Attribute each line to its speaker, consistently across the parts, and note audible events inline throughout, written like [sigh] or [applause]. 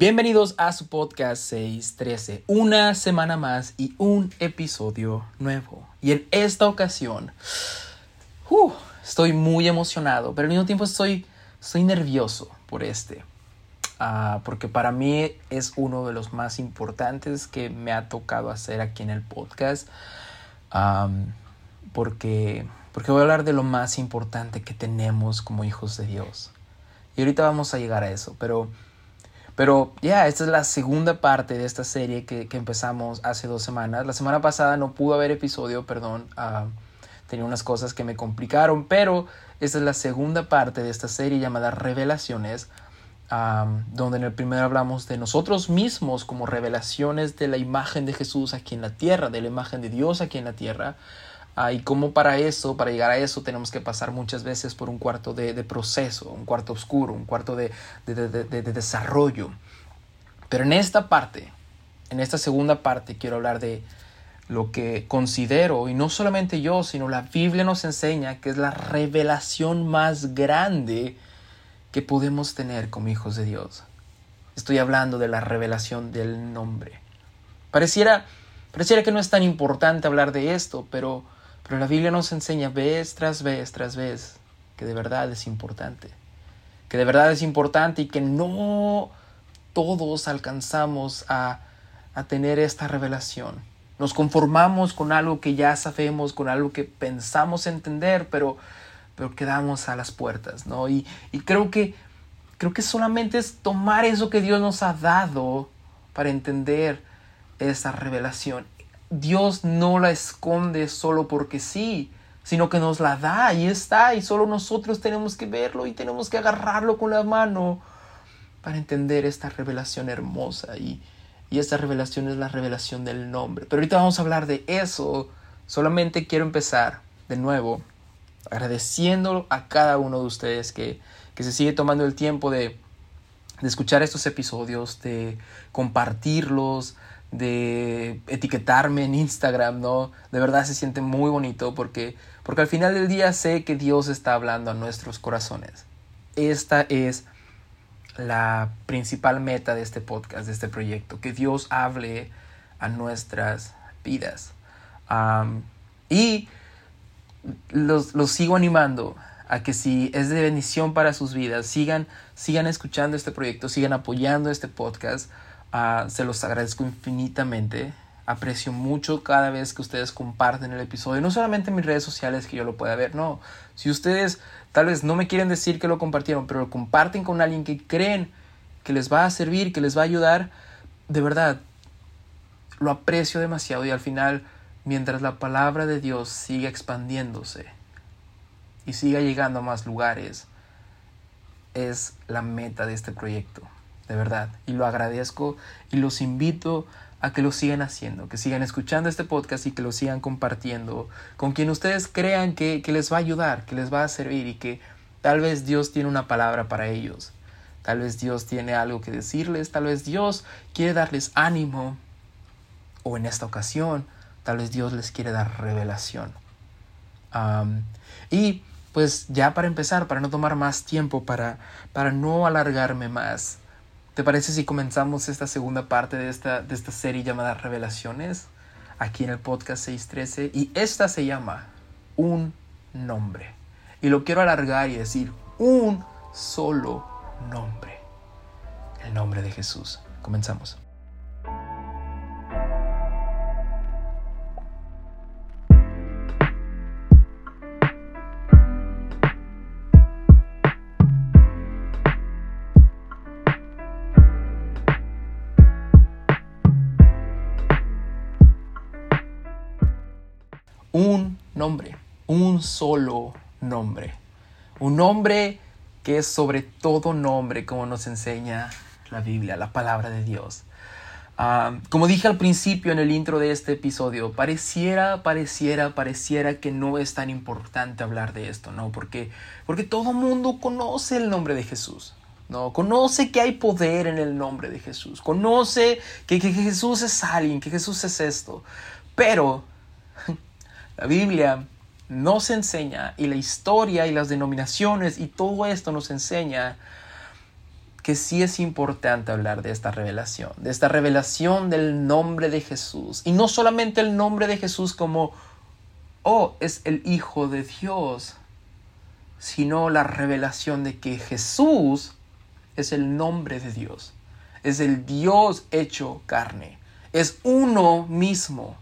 Speaker 1: Bienvenidos a su podcast 613, una semana más y un episodio nuevo. Y en esta ocasión, uh, estoy muy emocionado, pero al mismo tiempo estoy, estoy nervioso por este. Uh, porque para mí es uno de los más importantes que me ha tocado hacer aquí en el podcast. Porque, porque voy a hablar de lo más importante que tenemos como hijos de Dios. Y ahorita vamos a llegar a eso, pero pero ya, esta es la segunda parte de esta serie que, que, empezamos hace dos semanas. La semana pasada no pudo haber episodio, perdón. Uh, tenía unas cosas que me complicaron, pero esta es la segunda parte de esta serie llamada Revelaciones, um, donde en el primero hablamos de nosotros mismos como revelaciones de la imagen de Jesús aquí en la tierra, de la imagen de Dios aquí en la tierra. Uh, y cómo para eso, para llegar a eso, tenemos que pasar muchas veces por un cuarto de, de proceso, un cuarto oscuro, un cuarto de, de, de, desarrollo. Pero en esta parte, en esta segunda parte, quiero hablar de lo que considero, y no solamente yo, sino la Biblia nos enseña que es la revelación más grande que podemos tener como hijos de Dios. Estoy hablando de la revelación del nombre. Pareciera, pareciera que no es tan importante hablar de esto, pero pero la Biblia nos enseña vez tras vez tras vez que de verdad es importante. Que de verdad es importante y que no todos alcanzamos a, a tener esta revelación. Nos conformamos con algo que ya sabemos, con algo que pensamos entender, pero, pero quedamos a las puertas, ¿no? Y, y creo que creo que solamente es tomar eso que Dios nos ha dado para entender esa revelación. Dios no la esconde solo porque sí, sino que nos la da y está y solo nosotros tenemos que verlo y tenemos que agarrarlo con la mano para entender esta revelación hermosa y, y esta revelación es la revelación del nombre. Pero ahorita vamos a hablar de eso. Solamente quiero empezar de nuevo agradeciendo a cada uno de ustedes que, que se sigue tomando el tiempo de, de escuchar estos episodios, de compartirlos, de etiquetarme en Instagram, ¿no? De verdad se siente muy bonito porque, porque al final del día sé que Dios está hablando a nuestros corazones. Esta es la principal meta de este podcast, de este proyecto, que Dios hable a nuestras vidas. Y los, los, sigo animando a que si es de bendición para sus vidas, sigan, sigan escuchando este proyecto, sigan apoyando este podcast. Uh, se los agradezco infinitamente. Aprecio mucho cada vez que ustedes comparten el episodio. No solamente en mis redes sociales que yo lo pueda ver, no. Si ustedes tal vez no me quieren decir que lo compartieron, pero lo comparten con alguien que creen que les va a servir, que les va a ayudar, de verdad, lo aprecio demasiado y al final, mientras la palabra de Dios siga expandiéndose y siga llegando a más lugares, es la meta de este proyecto de verdad. Y lo agradezco y los invito a que lo sigan haciendo, que sigan escuchando este podcast y que lo sigan compartiendo con quien ustedes crean que, que les va a ayudar, que les va a servir y que tal vez Dios tiene una palabra para ellos. Tal vez Dios tiene algo que decirles, tal vez Dios quiere darles ánimo o en esta ocasión tal vez Dios les quiere dar revelación. Y pues ya para empezar, para no tomar más tiempo, para, para no alargarme más, ¿Te parece si comenzamos esta segunda parte de esta, de esta serie llamada Revelaciones? Aquí en el podcast 613. Y esta se llama Un nombre. Y lo quiero alargar y decir un solo nombre. El nombre de Jesús. Comenzamos. Nombre, un solo nombre. Un nombre que es sobre todo nombre, como nos enseña la Biblia, la palabra de Dios. Uh, como dije al principio en el intro de este episodio, pareciera, pareciera, pareciera que no es tan importante hablar de esto, ¿no? Porque, porque todo mundo conoce el nombre de Jesús. ¿no? Conoce que hay poder en el nombre de Jesús. Conoce que, que Jesús es alguien, que Jesús es esto. Pero la Biblia nos enseña y la historia y las denominaciones y todo esto nos enseña que sí es importante hablar de esta revelación, de esta revelación del nombre de Jesús. Y no solamente el nombre de Jesús como, oh, es el Hijo de Dios, sino la revelación de que Jesús es el nombre de Dios, es el Dios hecho carne, es uno mismo.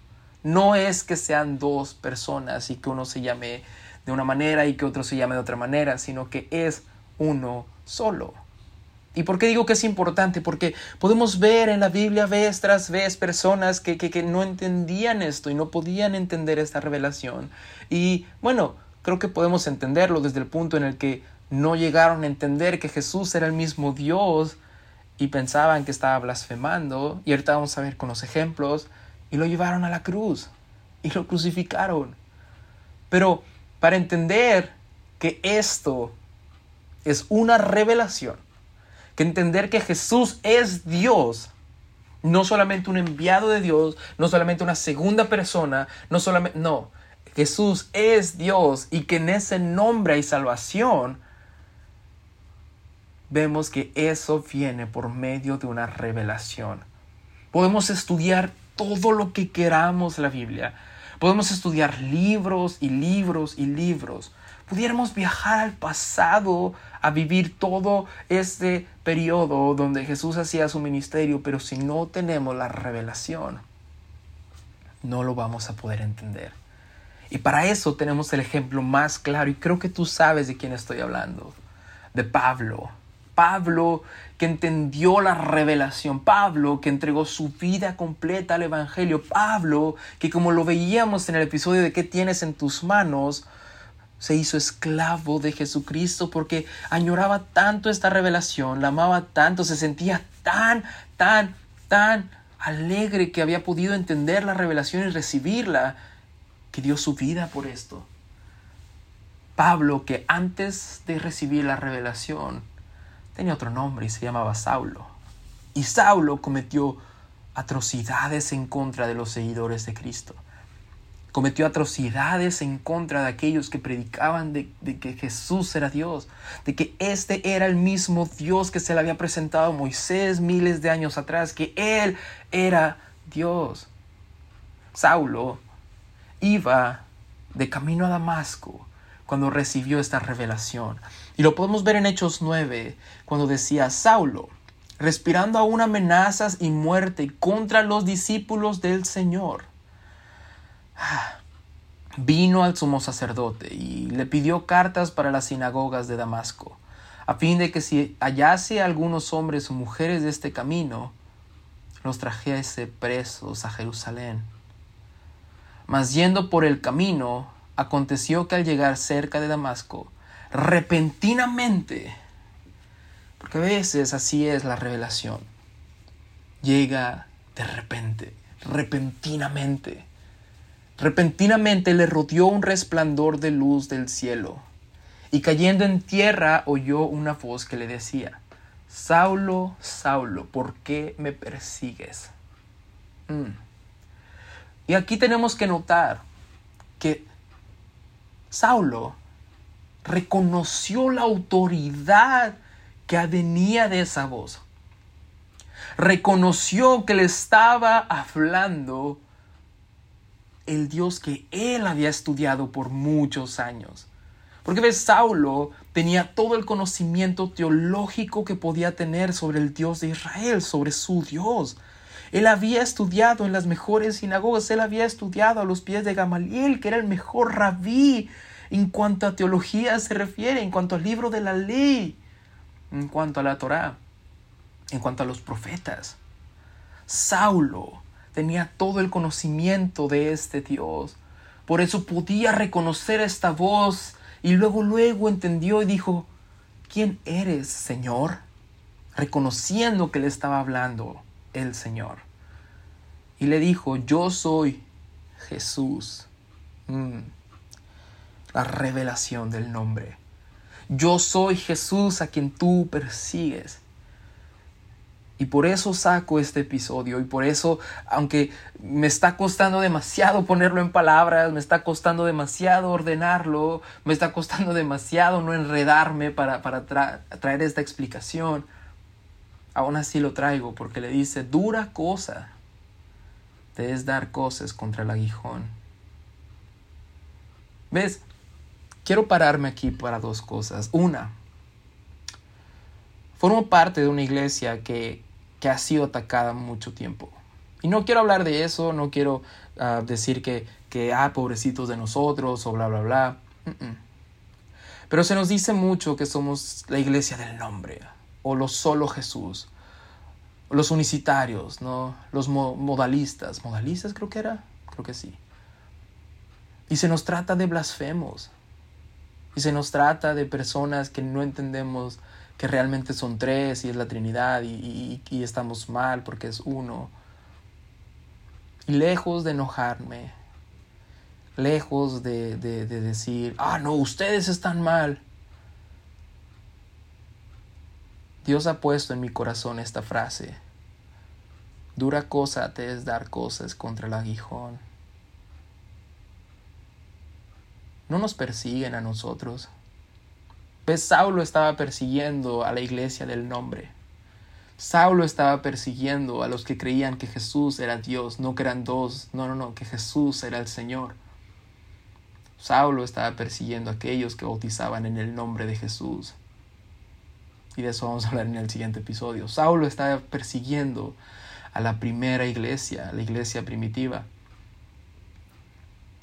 Speaker 1: No es que sean dos personas y que uno se llame de una manera y que otro se llame de otra manera, sino que es uno solo. ¿Y por qué digo que es importante? Porque podemos ver en la Biblia vez tras vez personas que, que, no entendían esto y no podían entender esta revelación. Y bueno, creo que podemos entenderlo desde el punto en el que no llegaron a entender que Jesús era el mismo Dios y pensaban que estaba blasfemando. Y ahorita vamos a ver con los ejemplos. Y lo llevaron a la cruz y lo crucificaron. Pero para entender que esto es una revelación, que entender que Jesús es Dios, no solamente un enviado de Dios, no solamente una segunda persona, no solamente, no, Jesús es Dios y que en ese nombre hay salvación, vemos que eso viene por medio de una revelación. Podemos estudiar todo lo que queramos la Biblia. Podemos estudiar libros y libros y libros pudiéramos viajar al pasado a vivir todo este periodo donde Jesús hacía su ministerio, pero si no tenemos la revelación, no lo vamos a poder entender. Y para eso tenemos el ejemplo más claro, y creo que tú sabes de quién estoy hablando, de Pablo. Pablo que entendió la revelación, Pablo que entregó su vida completa al Evangelio, Pablo que como lo veíamos en el episodio de ¿Qué tienes en tus manos? se hizo esclavo de Jesucristo porque añoraba tanto esta revelación, la amaba tanto, se sentía tan, tan, tan alegre que había podido entender la revelación y recibirla, que dio su vida por esto. Pablo, que antes de recibir la revelación, tenía otro nombre y se llamaba Saulo. Y Saulo cometió atrocidades en contra de los seguidores de Cristo cometió atrocidades en contra de aquellos que predicaban de, que Jesús era Dios, de que este era el mismo Dios que se le había presentado a Moisés miles de años atrás, que Él era Dios. Saulo iba de camino a Damasco cuando recibió esta revelación. Y lo podemos ver en Hechos 9, cuando decía Saulo, respirando aún amenazas y muerte contra los discípulos del Señor vino al sumo sacerdote y le pidió cartas para las sinagogas de Damasco, a fin de que si hallase algunos hombres o mujeres de este camino, los trajese presos a Jerusalén. Mas yendo por el camino, aconteció que al llegar cerca de Damasco, repentinamente, porque a veces así es la revelación, llega de repente, repentinamente Repentinamente le rodeó un resplandor de luz del cielo, y cayendo en tierra oyó una voz que le decía, Saulo, Saulo, ¿por qué me persigues? Mm. Y aquí tenemos que notar que Saulo reconoció la autoridad que venía de esa voz. Reconoció que le estaba hablando el Dios que él había estudiado por muchos años. Porque ves, Saulo tenía todo el conocimiento teológico que podía tener sobre el Dios de Israel, sobre su Dios. Él había estudiado en las mejores sinagogas, él había estudiado a los pies de Gamaliel, que era el mejor rabí en cuanto a teología se refiere, en cuanto al libro de la ley, en cuanto a la Torá, en cuanto a los profetas. Saulo tenía todo el conocimiento de este Dios. Por eso podía reconocer esta voz y luego luego entendió y dijo, ¿quién eres, Señor? Reconociendo que le estaba hablando el Señor. Y le dijo, yo soy Jesús. Mm. La revelación del nombre. Yo soy Jesús a quien tú persigues. Y por eso saco este episodio y por eso, aunque me está costando demasiado ponerlo en palabras, me está costando demasiado ordenarlo, me está costando demasiado no enredarme para, traer esta explicación, aún así lo traigo porque le dice, dura cosa te es dar cosas contra el aguijón. ¿Ves? Quiero pararme aquí para dos cosas. Una, formo parte de una iglesia que, que ha sido atacada mucho tiempo. Y no quiero hablar de eso, no quiero ah, decir que, que, ah, pobrecitos de nosotros o bla, bla, bla. Pero se nos dice mucho que somos la iglesia del nombre, o los solo Jesús, los unicitarios, ¿no? Los modalistas. ¿Modalistas creo que era? Creo que sí. Y se nos trata de blasfemos. Y se nos trata de personas que no entendemos que realmente son tres y es la Trinidad y, y estamos mal porque es uno. Y lejos de enojarme, lejos de, de, de decir, ah, no, ustedes están mal. Dios ha puesto en mi corazón esta frase. Dura cosa te es dar cosas contra el aguijón. No nos persiguen a nosotros. Pues Saulo estaba persiguiendo a la iglesia del nombre. Saulo estaba persiguiendo a los que creían que Jesús era Dios, no que eran dos, no, no, no, que Jesús era el Señor. Saulo estaba persiguiendo a aquellos que bautizaban en el nombre de Jesús. Y de eso vamos a hablar en el siguiente episodio. Saulo estaba persiguiendo a la primera iglesia, la iglesia primitiva.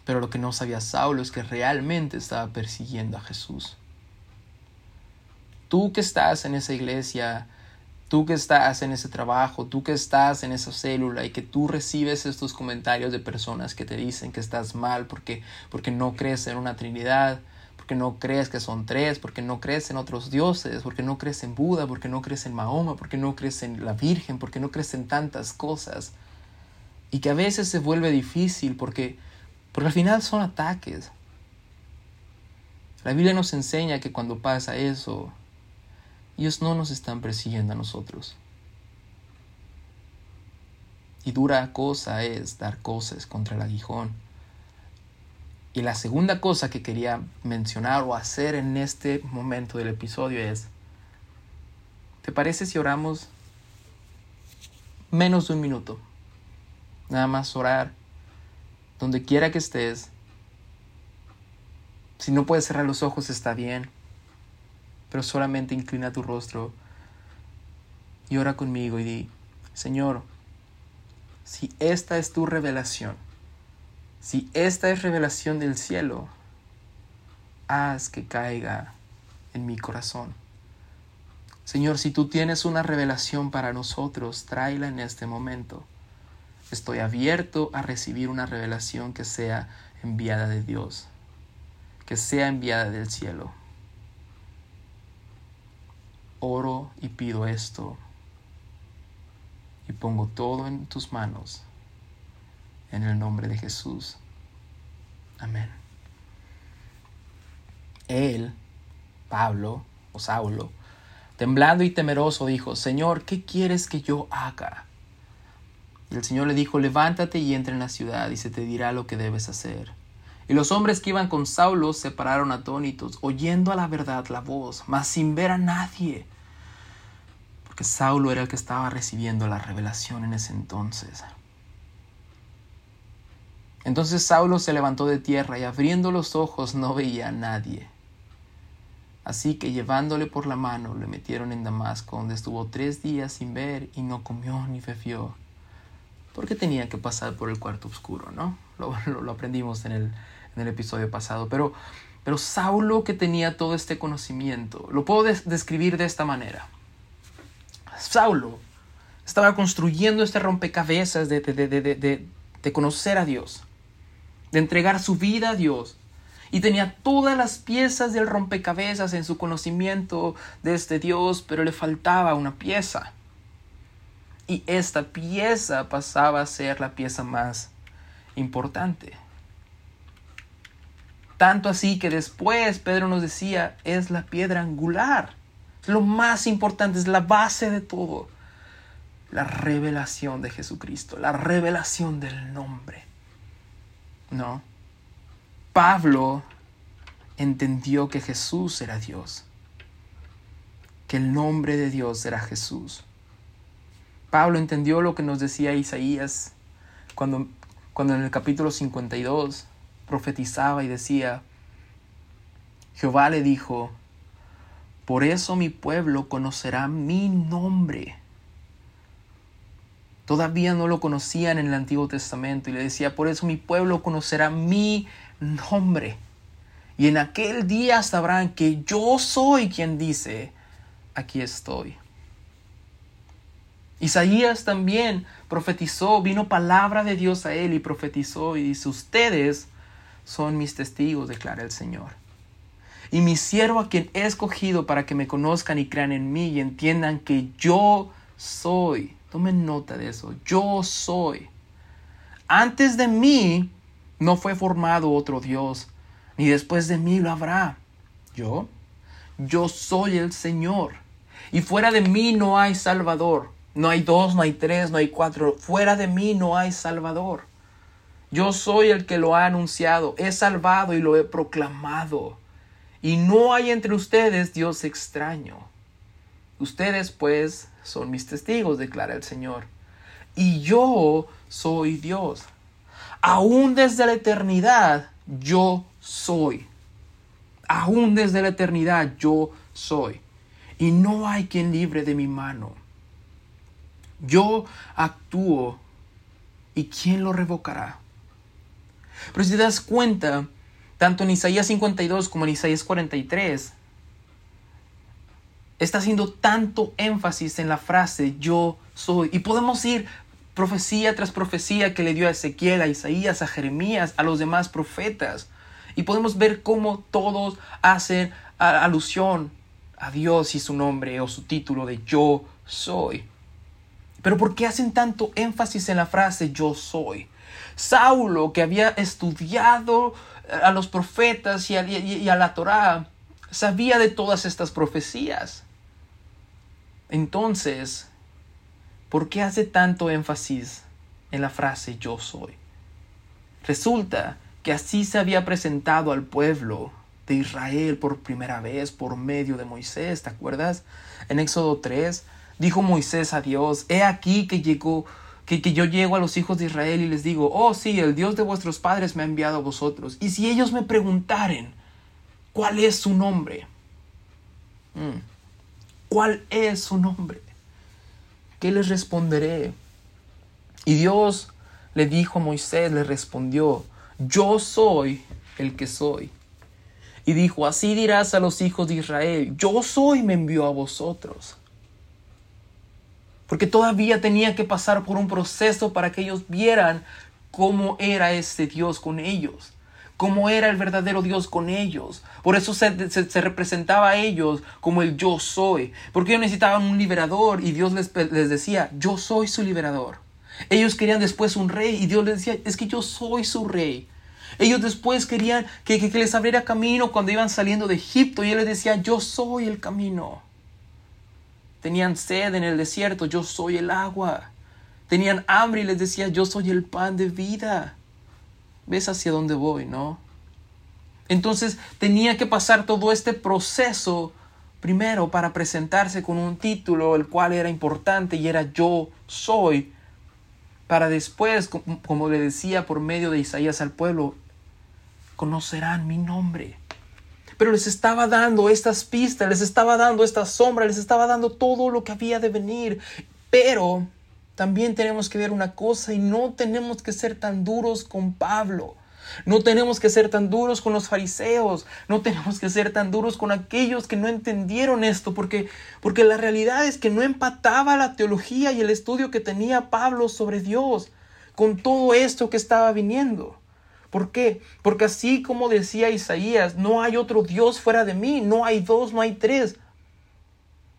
Speaker 1: Pero lo que no sabía Saulo es que realmente estaba persiguiendo a Jesús. Tú que estás en esa iglesia tú que estás en ese trabajo, tú que estás en esa célula y que tú recibes estos comentarios de personas que te dicen que estás mal porque, porque no crees en una Trinidad, porque no crees que son tres, porque no crees en otros dioses, porque no crees en Buda, porque no crees en Mahoma, porque no crees en la Virgen, porque no crees en tantas cosas. Y que a veces se vuelve difícil porque, porque al final son ataques. La Biblia nos enseña que cuando pasa eso, ellos no nos están persiguiendo a nosotros. Y dura cosa es dar cosas contra el aguijón. Y la segunda cosa que quería mencionar o hacer en este momento del episodio es, ¿te parece si oramos menos de un minuto? Nada más orar donde quiera que estés. Si no puedes cerrar los ojos está bien pero solamente inclina tu rostro y ora conmigo y di, Señor, si esta es tu revelación, si esta es revelación del cielo, haz que caiga en mi corazón. Señor, si tú tienes una revelación para nosotros, tráela en este momento. Estoy abierto a recibir una revelación que sea enviada de Dios, que sea enviada del cielo oro y pido esto y pongo todo en tus manos en el nombre de Jesús. Amén. Él, Pablo o Saulo, temblando y temeroso, dijo, Señor, ¿qué quieres que yo haga? El Señor le dijo, levántate y entra en la ciudad y se te dirá lo que debes hacer. Y los hombres que iban con Saulo se pararon atónitos, oyendo a la verdad la voz, mas sin ver a nadie que Saulo era el que estaba recibiendo la revelación en ese entonces. Entonces Saulo se levantó de tierra y abriendo los ojos no veía a nadie. Así que llevándole por la mano le metieron en Damasco, donde estuvo tres días sin ver y no comió ni bebió, porque tenía que pasar por el cuarto oscuro, ¿no? Lo, [laughs] aprendimos en el, episodio pasado. Pero, pero Saulo que tenía todo este conocimiento, lo puedo describir de esta manera. Saulo estaba construyendo este rompecabezas de, de, conocer a Dios, de entregar su vida a Dios. Y tenía todas las piezas del rompecabezas en su conocimiento de este Dios, pero le faltaba una pieza. Y esta pieza pasaba a ser la pieza más importante. Tanto así que después Pedro nos decía, es la piedra angular lo más importante, es la base de todo. La revelación de Jesucristo, la revelación del nombre. ¿No? Pablo entendió que Jesús era Dios, que el nombre de Dios era Jesús. Pablo entendió lo que nos decía Isaías cuando, cuando en el capítulo 52 profetizaba y decía, Jehová le dijo, por eso mi pueblo conocerá mi nombre. Todavía no lo conocían en el Antiguo Testamento y le decía, por eso mi pueblo conocerá mi nombre. Y en aquel día sabrán que yo soy quien dice, aquí estoy. Isaías también profetizó, vino palabra de Dios a él y profetizó y dice, ustedes son mis testigos, declara el Señor. Y mi siervo a quien he escogido para que me conozcan y crean en mí y entiendan que yo soy. Tomen nota de eso, yo soy. Antes de mí no fue formado otro Dios, ni después de mí lo habrá. Yo, yo soy el Señor. Y fuera de mí no hay Salvador. No hay dos, no hay tres, no hay cuatro. Fuera de mí no hay Salvador. Yo soy el que lo ha anunciado. He salvado y lo he proclamado. Y no hay entre ustedes Dios extraño. Ustedes pues son mis testigos, declara el Señor. Y yo soy Dios. Aún desde la eternidad yo soy. Aún desde la eternidad yo soy. Y no hay quien libre de mi mano. Yo actúo. ¿Y quién lo revocará? Pero si te das cuenta, tanto en Isaías 52 como en Isaías 43, está haciendo tanto énfasis en la frase yo soy. Y podemos ir profecía tras profecía que le dio a Ezequiel, a Isaías, a Jeremías, a los demás profetas. Y podemos ver cómo todos hacen alusión a Dios y su nombre o su título de yo soy. Pero ¿por qué hacen tanto énfasis en la frase yo soy? Saulo, que había estudiado a los profetas y a, la Torá, sabía de todas estas profecías. Entonces, ¿por qué hace tanto énfasis en la frase yo soy? Resulta que así se había presentado al pueblo de Israel por primera vez por medio de Moisés, ¿te acuerdas? En Éxodo 3 dijo Moisés a Dios, he aquí que llegó que, yo llego a los hijos de Israel y les digo, oh sí, el Dios de vuestros padres me ha enviado a vosotros. Y si ellos me preguntaren, ¿cuál es su nombre? Mm. ¿Cuál es su nombre? ¿Qué les responderé? Y Dios le dijo a Moisés, le respondió, yo soy el que soy. Y dijo, así dirás a los hijos de Israel, yo soy me envió a vosotros porque todavía tenía que pasar por un proceso para que ellos vieran cómo era este Dios con ellos, cómo era el verdadero Dios con ellos. Por eso se, representaba a ellos como el yo soy, porque ellos necesitaban un liberador y Dios les, decía, yo soy su liberador. Ellos querían después un rey y Dios les decía, es que yo soy su rey. Ellos después querían que, que, que les abriera camino cuando iban saliendo de Egipto y Él les decía, yo soy el camino. Tenían sed en el desierto, yo soy el agua. Tenían hambre y les decía, yo soy el pan de vida. ¿Ves hacia dónde voy, no? Entonces tenía que pasar todo este proceso primero para presentarse con un título el cual era importante y era yo soy, para después, como le decía por medio de Isaías al pueblo, conocerán mi nombre pero les estaba dando estas pistas, les estaba dando esta sombra, les estaba dando todo lo que había de venir. Pero también tenemos que ver una cosa y no tenemos que ser tan duros con Pablo. No tenemos que ser tan duros con los fariseos, no tenemos que ser tan duros con aquellos que no entendieron esto, porque, porque la realidad es que no empataba la teología y el estudio que tenía Pablo sobre Dios con todo esto que estaba viniendo. ¿Por qué? Porque así como decía Isaías, no hay otro Dios fuera de mí, no hay dos, no hay tres.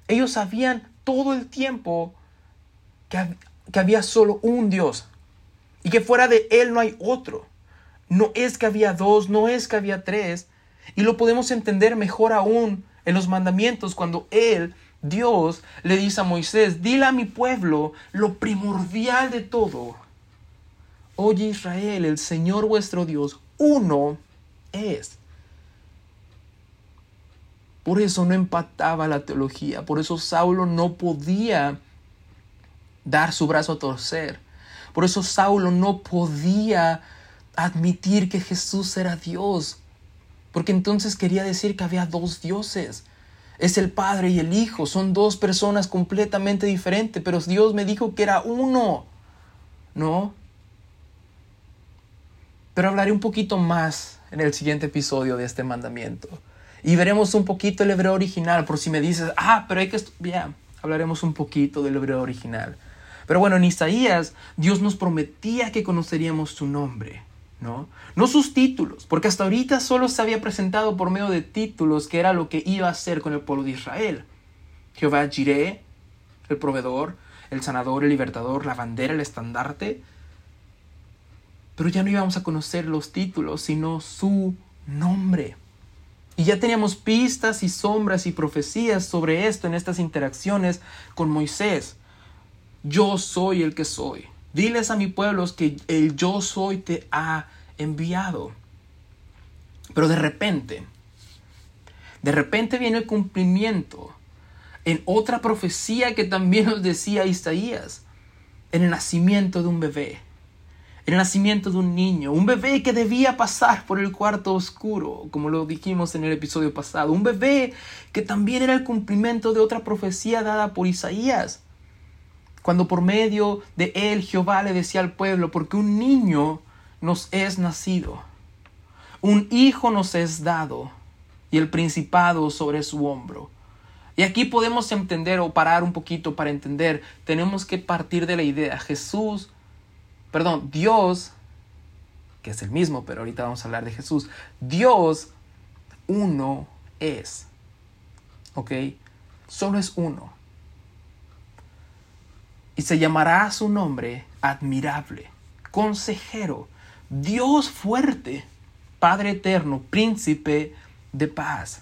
Speaker 1: Ellos sabían todo el tiempo que, que había solo un Dios y que fuera de Él no hay otro. No es que había dos, no es que había tres. Y lo podemos entender mejor aún en los mandamientos cuando Él, Dios, le dice a Moisés, dile a mi pueblo lo primordial de todo Oye Israel, el Señor vuestro Dios, uno es. Por eso no empataba la teología, por eso Saulo no podía dar su brazo a torcer. Por eso Saulo no podía admitir que Jesús era Dios, porque entonces quería decir que había dos dioses. Es el Padre y el Hijo, son dos personas completamente diferentes, pero Dios me dijo que era uno. ¿No? Pero hablaré un poquito más en el siguiente episodio de este mandamiento. Y veremos un poquito el hebreo original, por si me dices, ah, pero hay que... Ya, hablaremos un poquito del hebreo original. Pero bueno, en Isaías Dios nos prometía que conoceríamos su nombre, ¿no? No sus títulos, porque hasta ahorita solo se había presentado por medio de títulos que era lo que iba a hacer con el pueblo de Israel. Jehová Jireh, el proveedor, el sanador, el libertador, la bandera, el estandarte. Pero ya no íbamos a conocer los títulos, sino su nombre. Y ya teníamos pistas y sombras y profecías sobre esto en estas interacciones con Moisés. Yo soy el que soy. Diles a mi pueblo que el yo soy te ha enviado. Pero de repente, de repente viene el cumplimiento en otra profecía que también nos decía Isaías, en el nacimiento de un bebé el nacimiento de un niño, un bebé que debía pasar por el cuarto oscuro, como lo dijimos en el episodio pasado, un bebé que también era el cumplimiento de otra profecía dada por Isaías, cuando por medio de él Jehová le decía al pueblo, porque un niño nos es nacido, un hijo nos es dado, y el principado sobre su hombro. Y aquí podemos entender o parar un poquito para entender, tenemos que partir de la idea, Jesús perdón, Dios, que es el mismo, pero ahorita vamos a hablar de Jesús, Dios uno es. ¿Ok? Solo es uno. Y se llamará su nombre admirable, consejero, Dios fuerte, Padre eterno, príncipe de paz.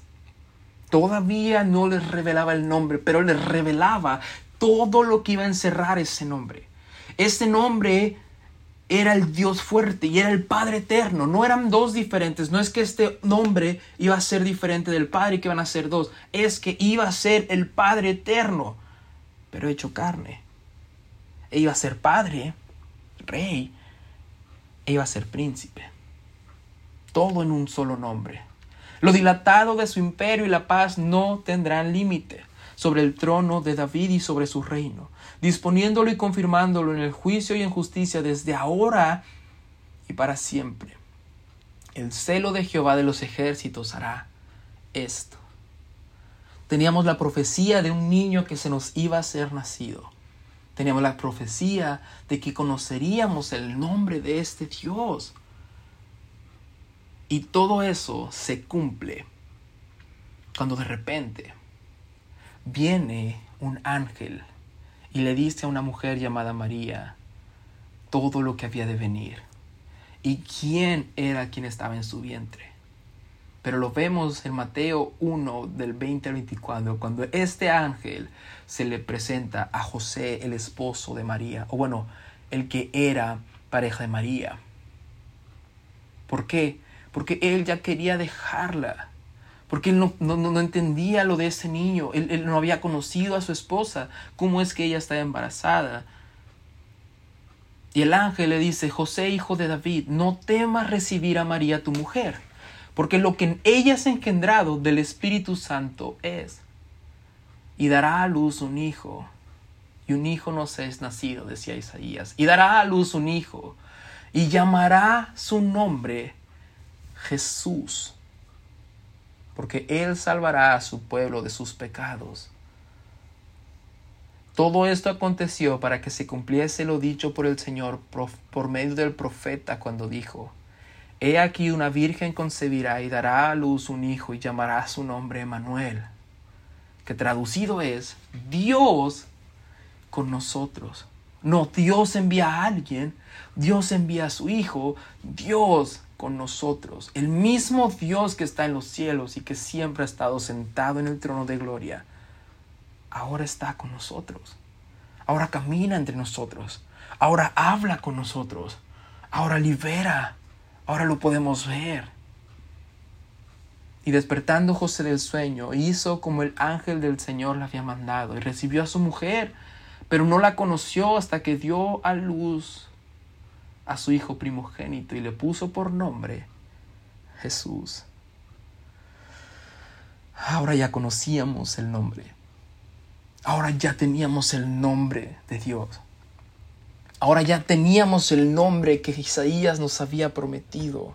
Speaker 1: Todavía no les revelaba el nombre, pero les revelaba todo lo que iba a encerrar ese nombre. Ese nombre era el Dios fuerte y era el Padre eterno. No eran dos diferentes. No es que este nombre iba a ser diferente del Padre y que iban a ser dos. Es que iba a ser el Padre eterno, pero hecho carne. E iba a ser Padre, Rey, e iba a ser príncipe. Todo en un solo nombre. Lo dilatado de su imperio y la paz no tendrán límite sobre el trono de David y sobre su reino disponiéndolo y confirmándolo en el juicio y en justicia desde ahora y para siempre. El celo de Jehová de los ejércitos hará esto. Teníamos la profecía de un niño que se nos iba a ser nacido. Teníamos la profecía de que conoceríamos el nombre de este Dios. Y todo eso se cumple cuando de repente viene un ángel y le dice a una mujer llamada María todo lo que había de venir y quién era quien estaba en su vientre. Pero lo vemos en Mateo 1 del 20 al 24, cuando este ángel se le presenta a José, el esposo de María, o bueno, el que era pareja de María. ¿Por qué? Porque él ya quería dejarla porque él no, entendía lo de ese niño, él, no había conocido a su esposa, cómo es que ella estaba embarazada. Y el ángel le dice, José, hijo de David, no temas recibir a María tu mujer, porque lo que en ella es engendrado del Espíritu Santo es, y dará a luz un hijo, y un hijo no se es nacido, decía Isaías, y dará a luz un hijo, y llamará su nombre Jesús porque Él salvará a su pueblo de sus pecados. Todo esto aconteció para que se cumpliese lo dicho por el Señor por medio del profeta cuando dijo, He aquí una virgen concebirá y dará a luz un hijo y llamará su nombre Emanuel, que traducido es Dios con nosotros. No, Dios envía a alguien, Dios envía a su Hijo, Dios con nosotros. El mismo Dios que está en los cielos y que siempre ha estado sentado en el trono de gloria, ahora está con nosotros. Ahora camina entre nosotros. Ahora habla con nosotros. Ahora libera. Ahora lo podemos ver. Y despertando José del sueño, hizo como el ángel del Señor le había mandado y recibió a su mujer pero no la conoció hasta que dio a luz a su hijo primogénito y le puso por nombre Jesús. Ahora ya conocíamos el nombre. Ahora ya teníamos el nombre de Dios. Ahora ya teníamos el nombre que Isaías nos había prometido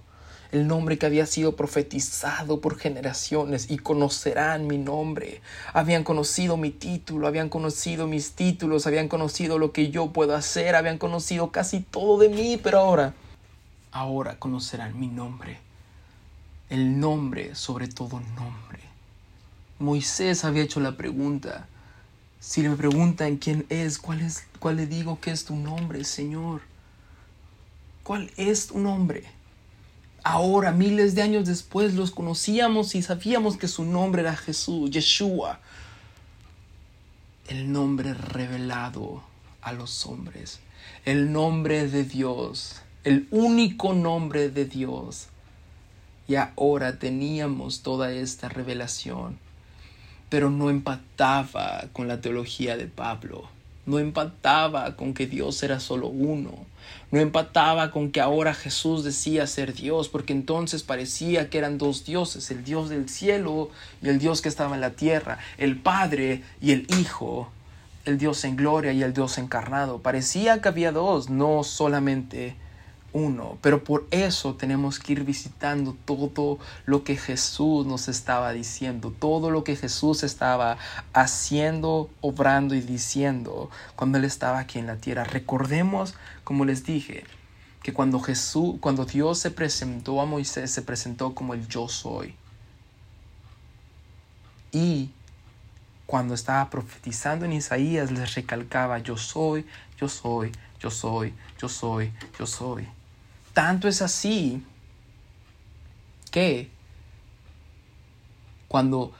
Speaker 1: el nombre que había sido profetizado por generaciones y conocerán mi nombre. Habían conocido mi título, habían conocido mis títulos, habían conocido lo que yo puedo hacer, habían conocido casi todo de mí, pero ahora, ahora conocerán mi nombre. El nombre sobre todo nombre. Moisés había hecho la pregunta. Si me preguntan quién es, ¿cuál es, cuál le digo que es tu nombre, Señor? ¿Cuál es tu nombre? Ahora, miles de años después, los conocíamos y sabíamos que su nombre era Jesús, Yeshua, el nombre revelado a los hombres, el nombre de Dios, el único nombre de Dios. Y ahora teníamos toda esta revelación, pero no empataba con la teología de Pablo. No empataba con que Dios era solo uno, no empataba con que ahora Jesús decía ser Dios, porque entonces parecía que eran dos dioses, el Dios del cielo y el Dios que estaba en la tierra, el Padre y el Hijo, el Dios en gloria y el Dios encarnado. Parecía que había dos, no solamente uno. Pero por eso tenemos que ir visitando todo lo que Jesús nos estaba diciendo, todo lo que Jesús estaba haciendo, obrando y diciendo cuando Él estaba aquí en la tierra. Recordemos, como les dije, que cuando Jesús, cuando Dios se presentó a Moisés, se presentó como el yo soy. Y cuando estaba profetizando en Isaías, les recalcaba, yo soy, yo soy, yo soy, yo soy, yo soy. Tanto es así que cuando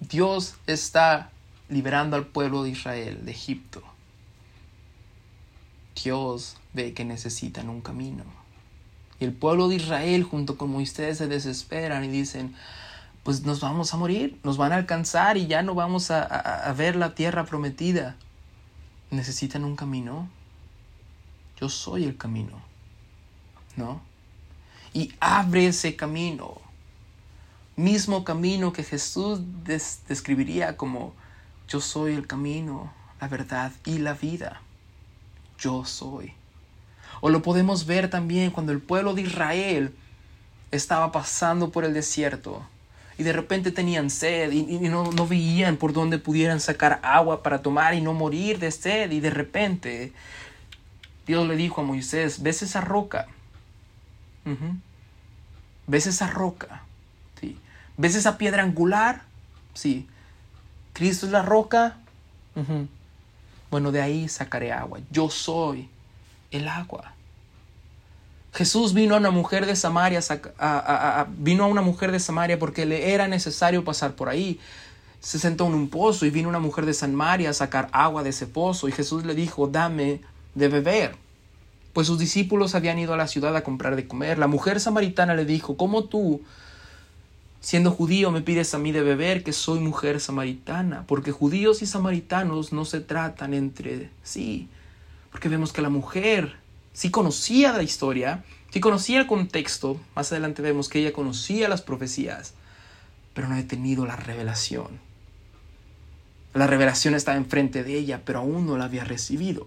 Speaker 1: Dios está liberando al pueblo de Israel de Egipto, Dios ve que necesitan un camino. Y el pueblo de Israel junto con Moisés se desesperan y dicen, pues nos vamos a morir, nos van a alcanzar y ya no vamos a, a ver la tierra prometida. Necesitan un camino. Yo soy el camino. ¿No? Y abre ese camino, mismo camino que Jesús describiría como yo soy el camino, la verdad y la vida. Yo soy. O lo podemos ver también cuando el pueblo de Israel estaba pasando por el desierto y de repente tenían sed y, no, no, veían por dónde pudieran sacar agua para tomar y no morir de sed y de repente Dios le dijo a Moisés, ves esa roca, ¿Ves esa roca? Sí. ¿Ves esa piedra angular? Sí. ¿Cristo es la roca? Bueno, de ahí sacaré agua. Yo soy el agua. Jesús vino a una mujer de Samaria, vino a una mujer de Samaria porque le era necesario pasar por ahí. Se sentó en un pozo y vino una mujer de Samaria a sacar agua de ese pozo y Jesús le dijo, dame de beber pues sus discípulos habían ido a la ciudad a comprar de comer. La mujer samaritana le dijo, ¿cómo tú, siendo judío, me pides a mí de beber que soy mujer samaritana? Porque judíos y samaritanos no se tratan entre sí. Porque vemos que la mujer sí conocía la historia, sí conocía el contexto, más adelante vemos que ella conocía las profecías, pero no había tenido la revelación. La revelación estaba enfrente de ella, pero aún no la había recibido.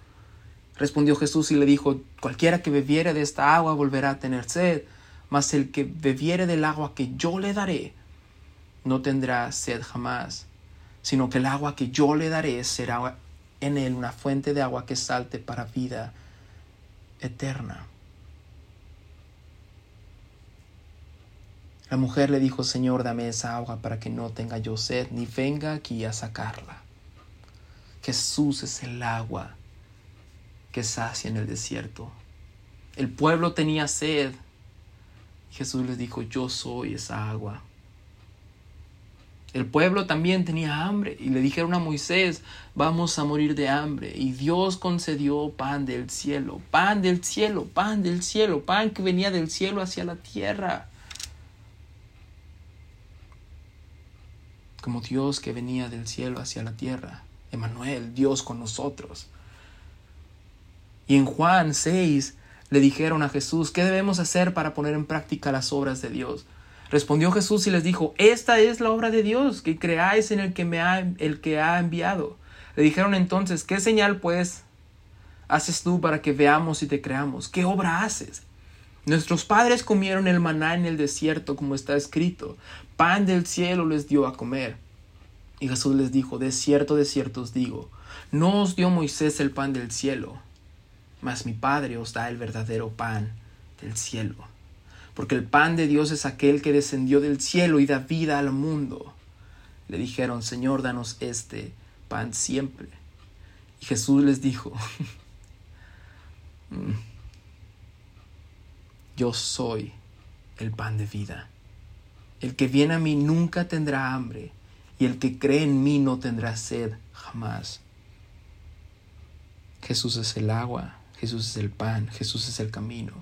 Speaker 1: Respondió Jesús y le dijo, cualquiera que bebiere de esta agua volverá a tener sed, mas el que bebiere del agua que yo le daré, no tendrá sed jamás, sino que el agua que yo le daré será en él una fuente de agua que salte para vida eterna. La mujer le dijo, Señor, dame esa agua para que no tenga yo sed, ni venga aquí a sacarla. Jesús es el agua que sacia en el desierto. El pueblo tenía sed. Jesús les dijo, yo soy esa agua. El pueblo también tenía hambre y le dijeron a Moisés, vamos a morir de hambre. Y Dios concedió pan del cielo, pan del cielo, pan del cielo, pan que venía del cielo hacia la tierra. Como Dios que venía del cielo hacia la tierra. Emanuel, Dios con nosotros. Y en Juan 6 le dijeron a Jesús, ¿qué debemos hacer para poner en práctica las obras de Dios? Respondió Jesús y les dijo, esta es la obra de Dios, que creáis en el que me ha, el que ha enviado. Le dijeron entonces, ¿qué señal pues haces tú para que veamos y te creamos? ¿Qué obra haces? Nuestros padres comieron el maná en el desierto, como está escrito. Pan del cielo les dio a comer. Y Jesús les dijo, de cierto, de cierto os digo, no os dio Moisés el pan del cielo, mas mi Padre os da el verdadero pan del cielo porque el pan de Dios es aquel que descendió del cielo y da vida al mundo. Le dijeron, Señor, danos este pan siempre. Y Jesús les dijo, [laughs] mm, yo soy el pan de vida. El que viene a mí nunca tendrá hambre, y el que cree en mí no tendrá sed jamás. Jesús es el agua, Jesús es el pan, Jesús es el camino.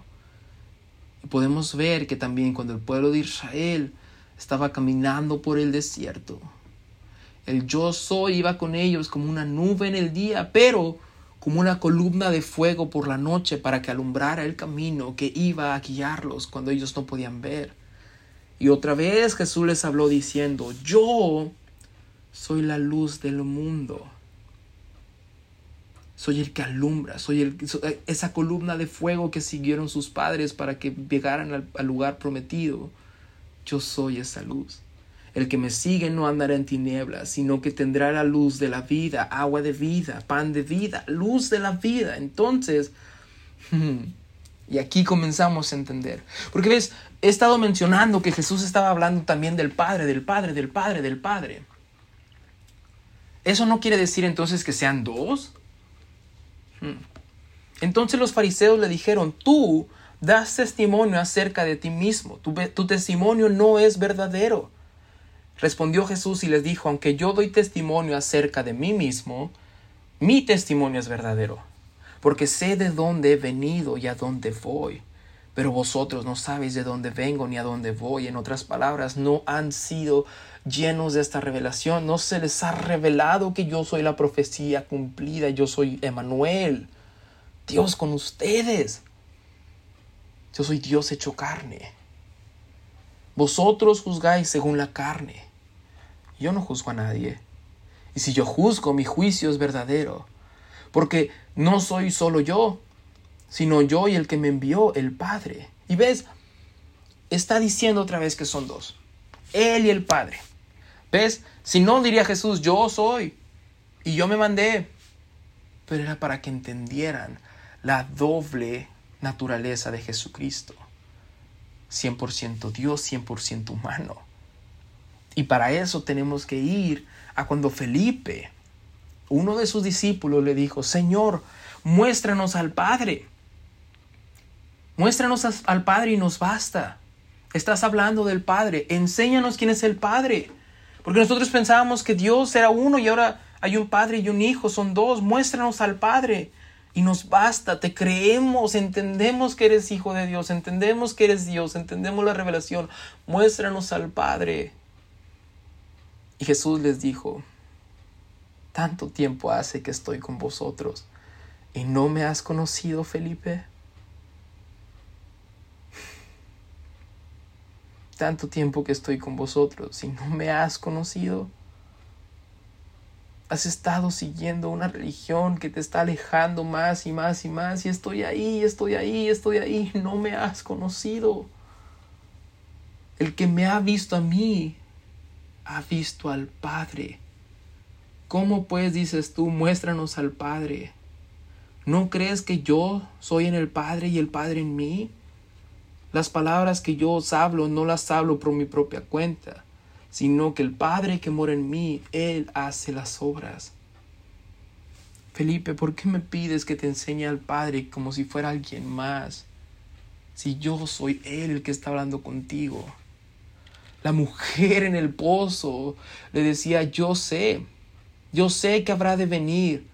Speaker 1: Y podemos ver que también cuando el pueblo de Israel estaba caminando por el desierto, el yo soy iba con ellos como una nube en el día, pero como una columna de fuego por la noche para que alumbrara el camino que iba a guiarlos cuando ellos no podían ver. Y otra vez Jesús les habló diciendo, yo soy la luz del mundo soy el que alumbra, soy el, eh, esa columna de fuego que siguieron sus padres para que llegaran al, al lugar prometido. Yo soy esa luz. El que me sigue no andará en tinieblas, sino que tendrá la luz de la vida, agua de vida, pan de vida, luz de la vida. Entonces, [laughs] y aquí comenzamos a entender. Porque ves, he estado mencionando que Jesús estaba hablando también del Padre, del Padre, del Padre, del Padre. Eso no quiere decir entonces que sean dos. Hmm. Entonces los fariseos le dijeron, tú das testimonio acerca de ti mismo, tu, testimonio no es verdadero. Respondió Jesús y les dijo, aunque yo doy testimonio acerca de mí mismo, mi testimonio es verdadero, porque sé de dónde he venido y a dónde voy. Pero vosotros no sabéis de dónde vengo ni a dónde voy. En otras palabras, no han sido llenos de esta revelación. No se les ha revelado que yo soy la profecía cumplida. Yo soy Emanuel. Dios con ustedes. Yo soy Dios hecho carne. Vosotros juzgáis según la carne. Yo no juzgo a nadie. Y si yo juzgo, mi juicio es verdadero. Porque no soy solo yo, sino yo y el que me envió, el Padre. Y ves, está diciendo otra vez que son dos. Él y el Padre. ¿Ves? Si no, diría Jesús, yo soy. Y yo me mandé. Pero era para que entendieran la doble naturaleza de Jesucristo. 100% Dios, 100% humano. Y para eso tenemos que ir a cuando Felipe, uno de sus discípulos, le dijo, Señor, muéstranos al Padre. Muéstranos al Padre y nos basta. Estás hablando del Padre. Enséñanos quién es el Padre. Porque nosotros pensábamos que Dios era uno y ahora hay un Padre y un Hijo. Son dos. Muéstranos al Padre. Y nos basta. Te creemos. Entendemos que eres Hijo de Dios. Entendemos que eres Dios. Entendemos la revelación. Muéstranos al Padre. Y Jesús les dijo, tanto tiempo hace que estoy con vosotros. ¿Y no me has conocido, Felipe? Tanto tiempo que estoy con vosotros y no me has conocido? Has estado siguiendo una religión que te está alejando más y más y más y estoy ahí, estoy ahí, estoy ahí, no me has conocido. El que me ha visto a mí, ha visto al Padre. ¿Cómo pues dices tú, muéstranos al Padre? ¿No crees que yo soy en el Padre y el Padre en mí? Las palabras que yo os hablo no las hablo por mi propia cuenta, sino que el Padre que mora en mí, Él hace las obras. Felipe, ¿por qué me pides que te enseñe al Padre como si fuera alguien más? Si yo soy Él el que está hablando contigo. La mujer en el pozo le decía, yo sé, yo sé que habrá de venir.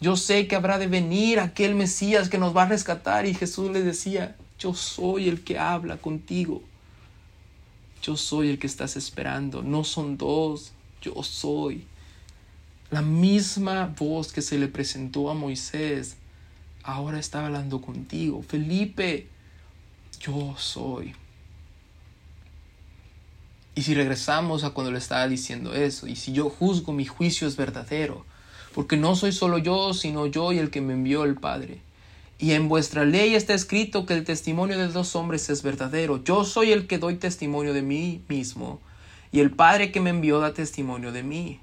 Speaker 1: Yo sé que habrá de venir aquel Mesías que nos va a rescatar. Y Jesús le decía, yo soy el que habla contigo. Yo soy el que estás esperando. No son dos, yo soy. La misma voz que se le presentó a Moisés, ahora está hablando contigo. Felipe, yo soy. Y si regresamos a cuando le estaba diciendo eso, y si yo juzgo, mi juicio es verdadero, porque no soy solo yo, sino yo y el que me envió el Padre. Y en vuestra ley está escrito que el testimonio de dos hombres es verdadero. Yo soy el que doy testimonio de mí mismo, y el Padre que me envió da testimonio de mí.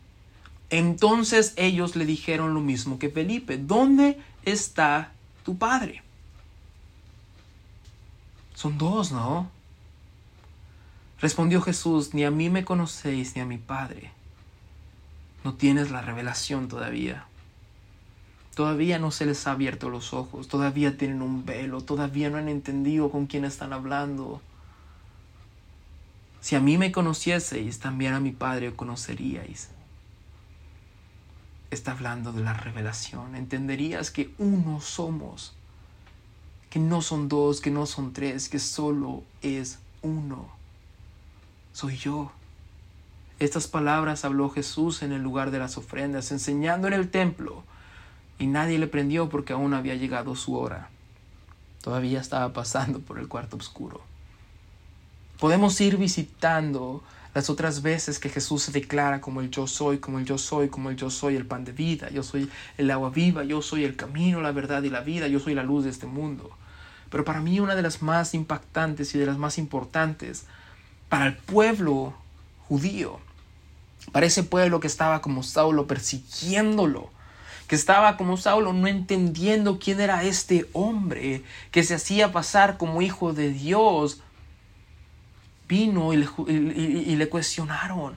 Speaker 1: Entonces ellos le dijeron lo mismo que Felipe, ¿dónde está tu padre? Son dos, ¿no? Respondió Jesús, ni a mí me conocéis ni a mi Padre. No tienes la revelación todavía. Todavía no se les ha abierto los ojos, todavía tienen un velo, todavía no han entendido con quién están hablando. Si a mí me conocieseis, también a mi Padre conoceríais está hablando de la revelación. Entenderías que uno somos, que no son dos, que no son tres, que solo es uno. Soy yo. Estas palabras habló Jesús en el lugar de las ofrendas, enseñando en el templo, y nadie le prendió porque aún había llegado su hora. Todavía estaba pasando por el cuarto oscuro. Podemos ir visitando las otras veces que Jesús se declara como el yo soy, como el yo soy, como el yo soy el pan de vida, yo soy el agua viva, yo soy el camino, la verdad y la vida, yo soy la luz de este mundo. Pero para mí una de las más impactantes y de las más importantes para el pueblo judío, para ese pueblo que estaba como Saulo persiguiéndolo, que estaba como Saulo no entendiendo quién era este hombre que se hacía pasar como hijo de Dios, vino y le, cuestionaron.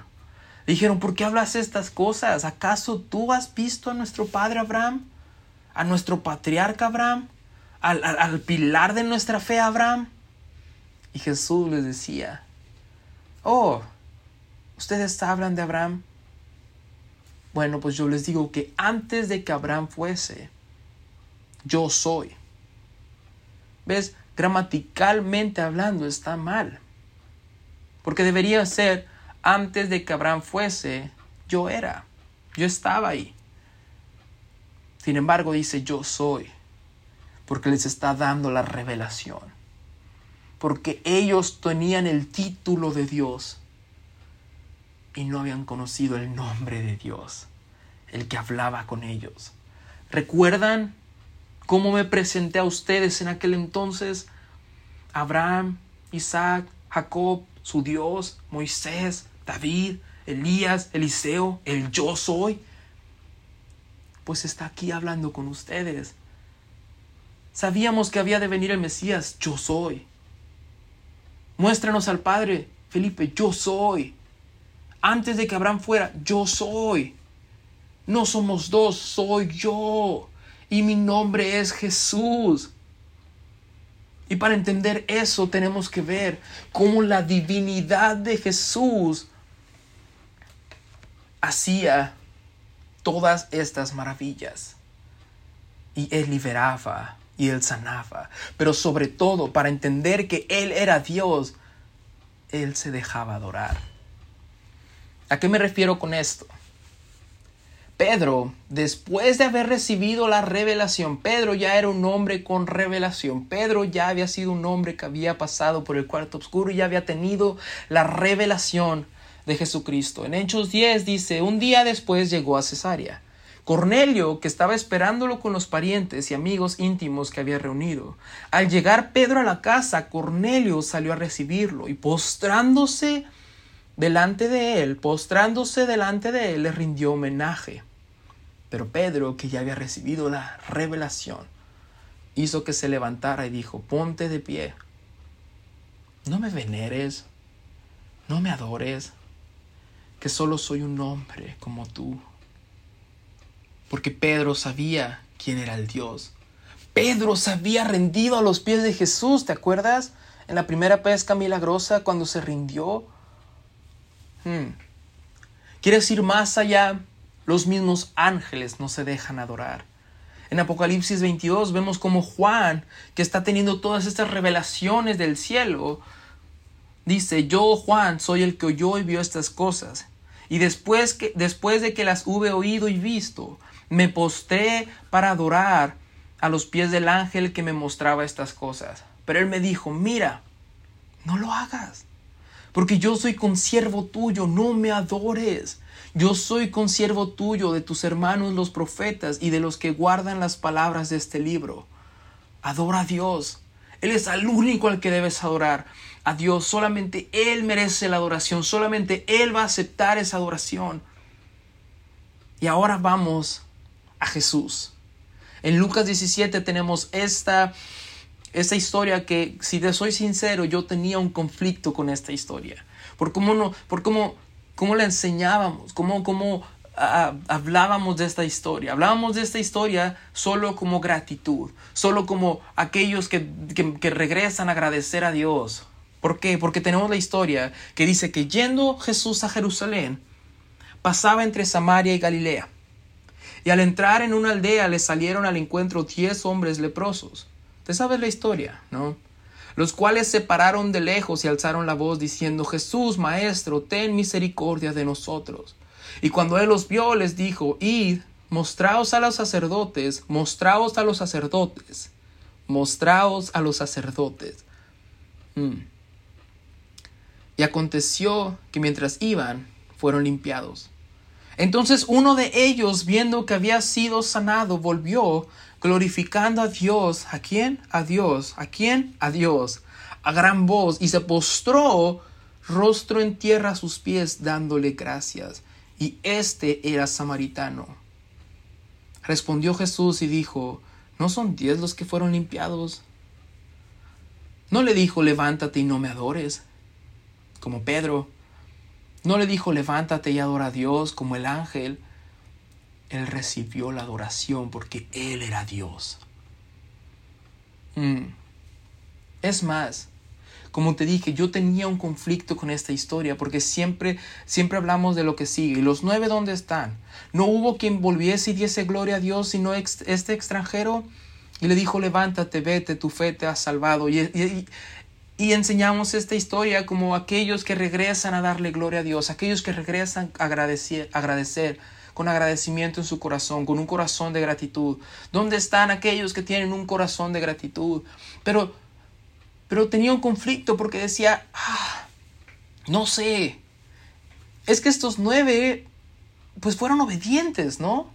Speaker 1: dijeron, ¿por qué hablas estas cosas? ¿Acaso tú has visto a nuestro padre Abraham? ¿A nuestro patriarca Abraham? ¿Al, al pilar de nuestra fe Abraham? Y Jesús les decía, oh, ¿ustedes hablan de Abraham? Bueno, pues yo les digo que antes de que Abraham fuese, yo soy. ¿Ves? Gramaticalmente hablando está mal. Porque debería ser, antes de que Abraham fuese, yo era, yo estaba ahí. Sin embargo, dice, yo soy, porque les está dando la revelación. Porque ellos tenían el título de Dios y no habían conocido el nombre de Dios, el que hablaba con ellos. ¿Recuerdan cómo me presenté a ustedes en aquel entonces? Abraham, Isaac, Jacob, su Dios, Moisés, David, Elías, Eliseo, el yo soy, pues está aquí hablando con ustedes. Sabíamos que había de venir el Mesías, yo soy. Muéstranos al Padre, Felipe, yo soy. Antes de que Abraham fuera, yo soy. No somos dos, soy yo. Y mi nombre es Jesús. Y para entender eso tenemos que ver cómo la divinidad de Jesús hacía todas estas maravillas. Y Él liberaba y Él sanaba. Pero sobre todo, para entender que Él era Dios, Él se dejaba adorar. ¿A qué me refiero con esto? Pedro, después de haber recibido la revelación, Pedro ya era un hombre con revelación. Pedro ya había sido un hombre que había pasado por el cuarto oscuro y ya había tenido la revelación de Jesucristo. En Hechos 10 dice, un día después llegó a Cesarea. Cornelio, que estaba esperándolo con los parientes y amigos íntimos que había reunido. Al llegar Pedro a la casa, Cornelio salió a recibirlo y postrándose delante de él, postrándose delante de él, le rindió homenaje. Pero Pedro, que ya había recibido la revelación, hizo que se levantara y dijo, ponte de pie. No me veneres, no me adores, que solo soy un hombre como tú. Porque Pedro sabía quién era el Dios. Pedro se había rendido a los pies de Jesús, ¿te acuerdas? En la primera pesca milagrosa cuando se rindió. Hmm. ¿Quieres ir más allá? Los mismos ángeles no se dejan adorar. En Apocalipsis 22 vemos como Juan, que está teniendo todas estas revelaciones del cielo, dice, yo Juan soy el que oyó y vio estas cosas. Y después, que, después de que las hube oído y visto, me postré para adorar a los pies del ángel que me mostraba estas cosas. Pero él me dijo, mira, no lo hagas, porque yo soy consiervo tuyo, no me adores. Yo soy consiervo tuyo de tus hermanos los profetas y de los que guardan las palabras de este libro. Adora a Dios. Él es el único al que debes adorar. A Dios solamente Él merece la adoración, solamente Él va a aceptar esa adoración. Y ahora vamos a Jesús. En Lucas 17 tenemos esta, esta historia que, si te soy sincero, yo tenía un conflicto con esta historia. Por cómo, no, por cómo cómo la enseñábamos, cómo, cómo hablábamos de esta historia. Hablábamos de esta historia solo como gratitud, solo como aquellos que, que, regresan a agradecer a Dios. ¿Por qué? Porque tenemos la historia que dice que yendo Jesús a Jerusalén, pasaba entre Samaria y Galilea. Y al entrar en una aldea le salieron al encuentro diez hombres leprosos. ¿Te sabes la historia, no? los cuales se pararon de lejos y alzaron la voz diciendo, Jesús, Maestro, ten misericordia de nosotros. Y cuando él los vio, les dijo, Id, mostraos a los sacerdotes, mostraos a los sacerdotes, mostraos a los sacerdotes. Mm. Y aconteció que mientras iban, fueron limpiados. Entonces uno de ellos, viendo que había sido sanado, volvió, glorificando a Dios. ¿A quién? A Dios. ¿A quién? A Dios. A gran voz. Y se postró rostro en tierra a sus pies, dándole gracias. Y este era samaritano. Respondió Jesús y dijo, ¿no son diez los que fueron limpiados? No le dijo, levántate y no me adores, como Pedro. No le dijo, levántate y adora a Dios, como el ángel. Él recibió la adoración porque Él era Dios. Mm. Es más, como te dije, yo tenía un conflicto con esta historia porque siempre, siempre hablamos de lo que sigue. ¿Y los nueve dónde están? ¿No hubo quien volviese y diese gloria a Dios sino este extranjero? Y le dijo, levántate, vete, tu fe te ha salvado. Y, enseñamos esta historia como aquellos que regresan a darle gloria a Dios, aquellos que regresan a agradecer, agradecer con agradecimiento en su corazón, con un corazón de gratitud. ¿Dónde están aquellos que tienen un corazón de gratitud? Pero, pero tenía un conflicto porque decía, ah, no sé, es que estos nueve, pues fueron obedientes, ¿no?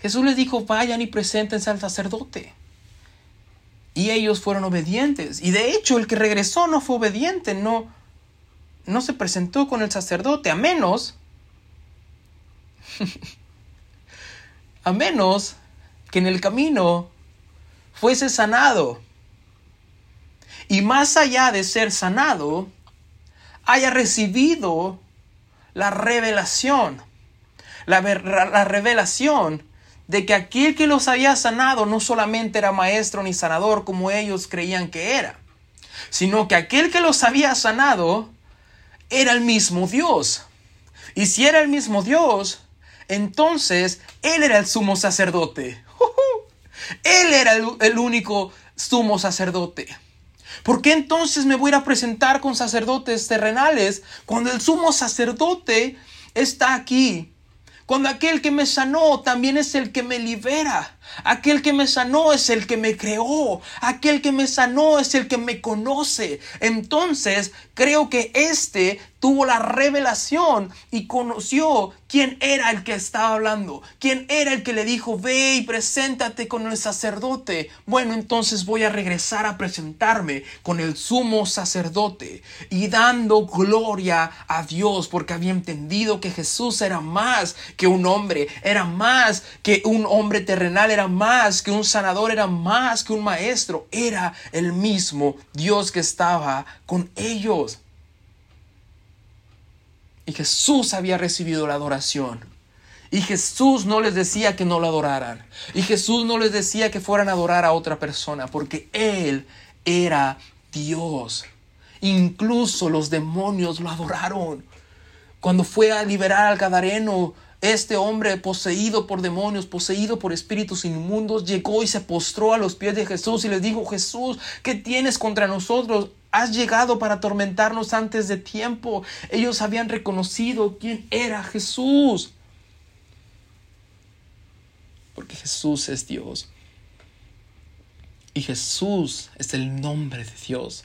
Speaker 1: Jesús les dijo, vayan y preséntense al sacerdote. Y ellos fueron obedientes. Y de hecho, el que regresó no fue obediente, no, no se presentó con el sacerdote, a menos [laughs] a menos que en el camino fuese sanado. Y más allá de ser sanado, haya recibido la revelación. La, la, revelación de que aquel que los había sanado no solamente era maestro ni sanador como ellos creían que era, sino que aquel que los había sanado era el mismo Dios. Y si era el mismo Dios, entonces, Él era el sumo sacerdote. [laughs] Él era el, único sumo sacerdote. ¿Por qué entonces me voy a presentar con sacerdotes terrenales cuando el sumo sacerdote está aquí? Cuando aquel que me sanó también es el que me libera. Aquel que me sanó es el que me creó. Aquel que me sanó es el que me conoce. Entonces creo que este tuvo la revelación y conoció quién era el que estaba hablando, quién era el que le dijo, ve y preséntate con el sacerdote. Bueno, entonces voy a regresar a presentarme con el sumo sacerdote y dando gloria a Dios porque había entendido que Jesús era más que un hombre, era más que un hombre terrenal, era más que un sanador, era más que un maestro, era el mismo Dios que estaba con ellos. Y Jesús había recibido la adoración. Y Jesús no les decía que no lo adoraran. Y Jesús no les decía que fueran a adorar a otra persona, porque Él era Dios. Incluso los demonios lo adoraron. Cuando fue a liberar al Gadareno, este hombre poseído por demonios, poseído por espíritus inmundos, llegó y se postró a los pies de Jesús y le dijo, Jesús, ¿qué tienes contra nosotros? Has llegado para atormentarnos antes de tiempo. Ellos habían reconocido quién era Jesús. Porque Jesús es Dios. Y Jesús es el nombre de Dios.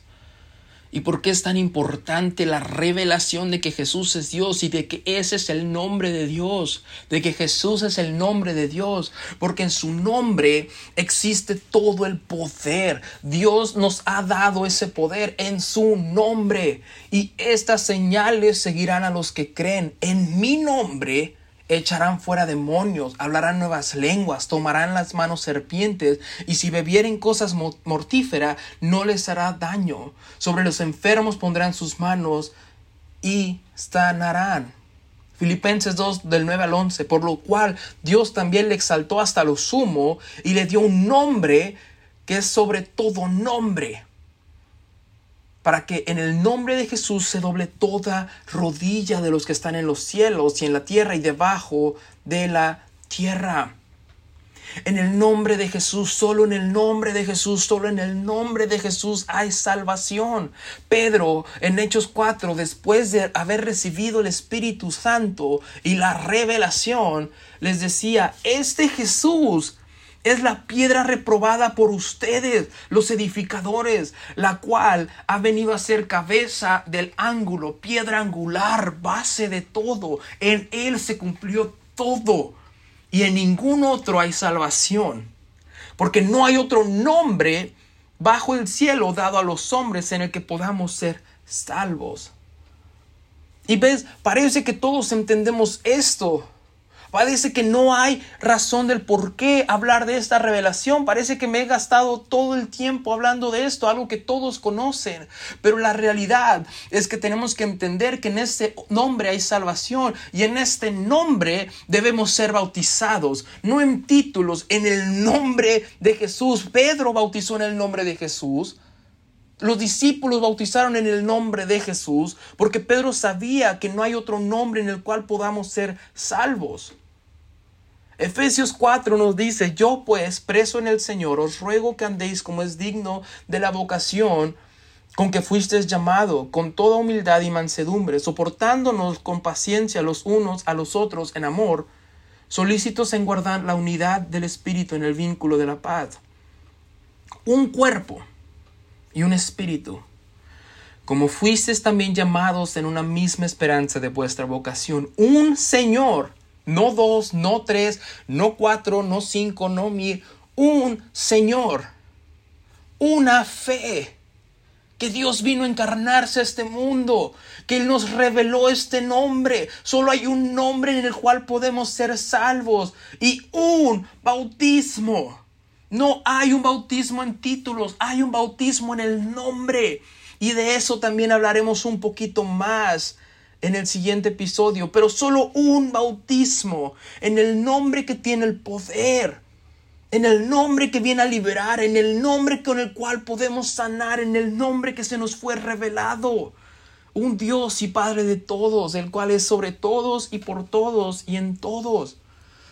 Speaker 1: ¿Y por qué es tan importante la revelación de que Jesús es Dios y de que ese es el nombre de Dios? De que Jesús es el nombre de Dios. Porque en su nombre existe todo el poder. Dios nos ha dado ese poder en su nombre. Y estas señales seguirán a los que creen. En mi nombre echarán fuera demonios, hablarán nuevas lenguas, tomarán las manos serpientes, y si bebieren cosas mortíferas, no les hará daño. Sobre los enfermos pondrán sus manos y sanarán. Filipenses 2 del 9 al 11, por lo cual Dios también le exaltó hasta lo sumo y le dio un nombre que es sobre todo nombre para que en el nombre de Jesús se doble toda rodilla de los que están en los cielos y en la tierra y debajo de la tierra. En el nombre de Jesús, solo en el nombre de Jesús, solo en el nombre de Jesús hay salvación. Pedro en Hechos 4, después de haber recibido el Espíritu Santo y la revelación, les decía, este Jesús es la piedra reprobada por ustedes, los edificadores, la cual ha venido a ser cabeza del ángulo, piedra angular, base de todo. En él se cumplió todo y en ningún otro hay salvación, porque no hay otro nombre bajo el cielo dado a los hombres en el que podamos ser salvos. Y ves, parece que todos entendemos esto. Parece que no hay razón del por qué hablar de esta revelación. Parece que me he gastado todo el tiempo hablando de esto, algo que todos conocen. Pero la realidad es que tenemos que entender que en este nombre hay salvación y en este nombre debemos ser bautizados, no en títulos, en el nombre de Jesús. Pedro bautizó en el nombre de Jesús. Los discípulos bautizaron en el nombre de Jesús porque Pedro sabía que no hay otro nombre en el cual podamos ser salvos. Efesios 4 nos dice, yo pues, preso en el Señor, os ruego que andéis como es digno de la vocación con que fuisteis llamado, con toda humildad y mansedumbre, soportándonos con paciencia los unos a los otros en amor, solícitos en guardar la unidad del Espíritu en el vínculo de la paz. Un cuerpo y un espíritu, como fuisteis también llamados en una misma esperanza de vuestra vocación, un Señor, no dos, no tres, no cuatro, no cinco, no mil, un Señor, una fe, que Dios vino a encarnarse a este mundo, que Él nos reveló este nombre. Solo hay un nombre en el cual podemos ser salvos y un bautismo. No hay un bautismo en títulos, hay un bautismo en el nombre. Y de eso también hablaremos un poquito más en el siguiente episodio, pero solo un bautismo en el nombre que tiene el poder, en el nombre que viene a liberar, en el nombre con el cual podemos sanar, en el nombre que se nos fue revelado. Un Dios y Padre de todos, el cual es sobre todos y por todos y en todos.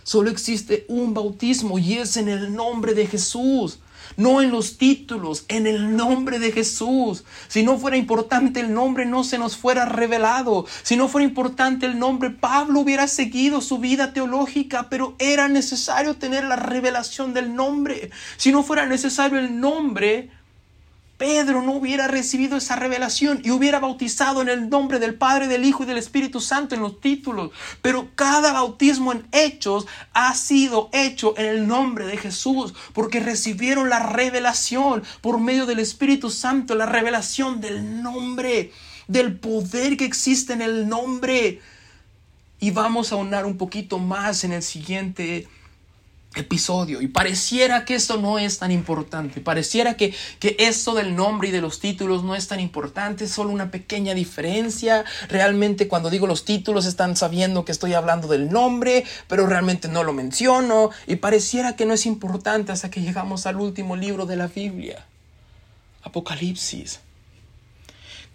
Speaker 1: Solo existe un bautismo y es en el nombre de Jesús. No en los títulos, en el nombre de Jesús. Si no fuera importante el nombre, no se nos fuera revelado. Si no fuera importante el nombre, Pablo hubiera seguido su vida teológica, pero era necesario tener la revelación del nombre. Si no fuera necesario el nombre, Pedro no hubiera recibido esa revelación y hubiera bautizado en el nombre del Padre, del Hijo y del Espíritu Santo en los títulos. Pero cada bautismo en hechos ha sido hecho en el nombre de Jesús porque recibieron la revelación por medio del Espíritu Santo, la revelación del nombre, del poder que existe en el nombre. Y vamos a unar un poquito más en el siguiente episodio. Y pareciera que esto no es tan importante, pareciera que, que esto del nombre y de los títulos no es tan importante, es solo una pequeña diferencia, realmente cuando digo los títulos están sabiendo que estoy hablando del nombre, pero realmente no lo menciono. Y pareciera que no es importante hasta que llegamos al último libro de la Biblia, Apocalipsis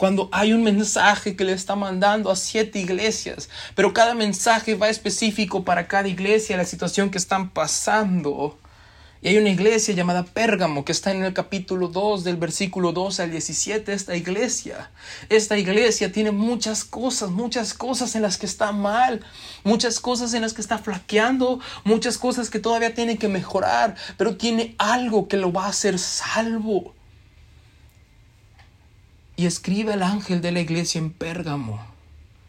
Speaker 1: cuando hay un mensaje que le está mandando a siete iglesias, pero cada mensaje va específico para cada iglesia, la situación que están pasando. Y hay una iglesia llamada Pérgamo que está en el capítulo 2 del versículo 12 al 17. Esta iglesia, esta iglesia tiene muchas cosas, muchas cosas en las que está mal, muchas cosas en las que está flaqueando, muchas cosas que todavía tiene que mejorar, pero tiene algo que lo va a hacer salvo. Y escribe el ángel de la iglesia en Pérgamo.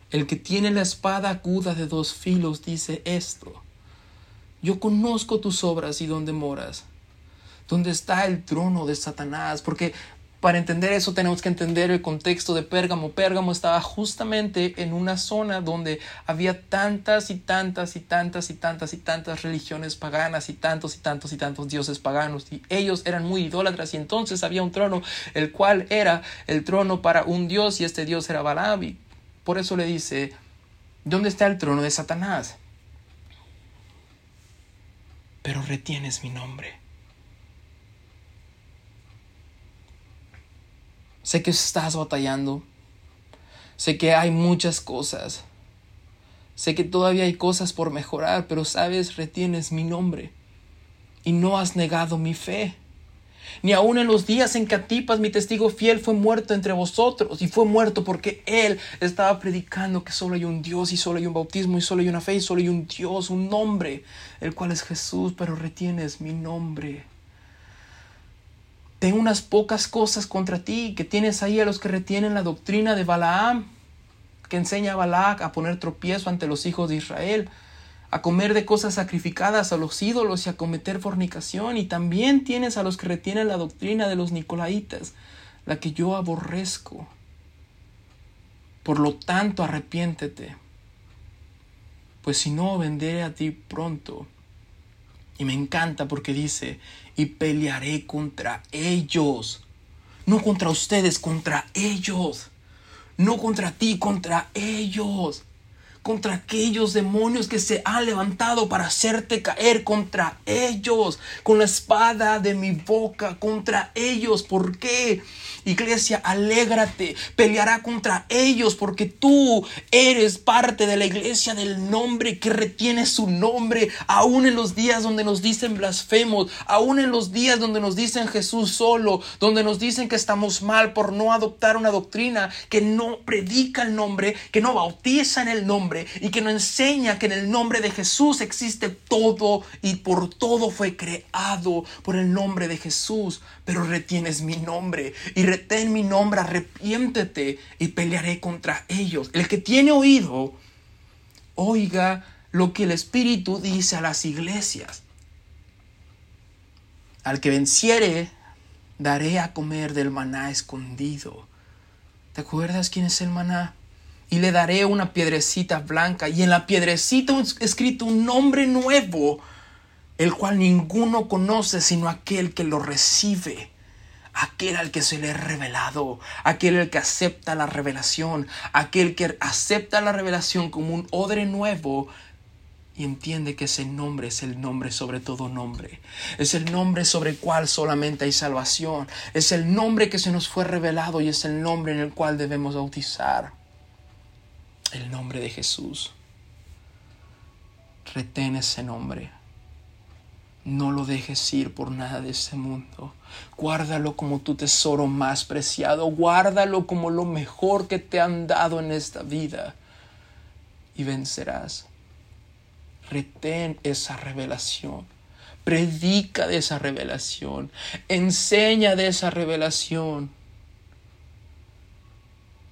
Speaker 1: El que tiene la espada aguda de dos filos dice esto. Yo conozco tus obras y dónde moras, dónde está el trono de Satanás, porque para entender eso tenemos que entender el contexto de Pérgamo. Pérgamo estaba justamente en una zona donde había tantas y tantas y tantas y tantas y tantas religiones paganas y tantos y tantos y tantos dioses paganos y ellos eran muy idólatras y entonces había un trono el cual era el trono para un dios y este dios era Balaam por eso le dice ¿dónde está el trono de Satanás? Pero retienes mi nombre. Sé que estás batallando. Sé que hay muchas cosas. Sé que todavía hay cosas por mejorar, pero sabes, retienes mi nombre. Y no has negado mi fe. Ni aun en los días en que Atipas, mi testigo fiel, fue muerto entre vosotros. Y fue muerto porque él estaba predicando que solo hay un Dios y solo hay un bautismo y solo hay una fe y solo hay un Dios, un nombre, el cual es Jesús, pero retienes mi nombre. Tengo unas pocas cosas contra ti, que tienes ahí a los que retienen la doctrina de Balaam, que enseña a Balac a poner tropiezo ante los hijos de Israel, a comer de cosas sacrificadas a los ídolos y a cometer fornicación. Y también tienes a los que retienen la doctrina de los nicolaitas, la que yo aborrezco. Por lo tanto, arrepiéntete, pues si no, vendré a ti pronto y me encanta porque dice, y pelearé contra ellos. No contra ustedes, contra ellos. No contra ti, contra ellos. Contra aquellos demonios que se han levantado para hacerte caer contra ellos. Con la espada de mi boca contra ellos. ¿Por qué? Iglesia, alégrate, peleará contra ellos porque tú eres parte de la iglesia del nombre que retiene su nombre, aún en los días donde nos dicen blasfemos, aún en los días donde nos dicen Jesús solo, donde nos dicen que estamos mal por no adoptar una doctrina que no predica el nombre, que no bautiza en el nombre y que no enseña que en el nombre de Jesús existe todo y por todo fue creado por el nombre de Jesús, pero retienes mi nombre y retén mi nombre, arrepiéntete y pelearé contra ellos. El que tiene oído, oiga lo que el Espíritu dice a las iglesias. Al que venciere, daré a comer del maná escondido. ¿Te acuerdas quién es el maná? Y le daré una piedrecita blanca y en la piedrecita escrito un nombre nuevo, el cual ninguno conoce sino aquel que lo recibe aquel al que se le ha revelado, aquel al que acepta la revelación, aquel que acepta la revelación como un odre nuevo y entiende que ese nombre es el nombre sobre todo nombre. Es el nombre sobre el cual solamente hay salvación. Es el nombre que se nos fue revelado y es el nombre en el cual debemos bautizar. El nombre de Jesús. Retén ese nombre. No lo dejes ir por nada de este mundo. Guárdalo como tu tesoro más preciado. Guárdalo como lo mejor que te han dado en esta vida. Y vencerás. Retén esa revelación. Predica de esa revelación. Enseña de esa revelación.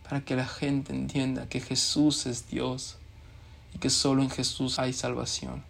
Speaker 1: Para que la gente entienda que Jesús es Dios y que solo en Jesús hay salvación.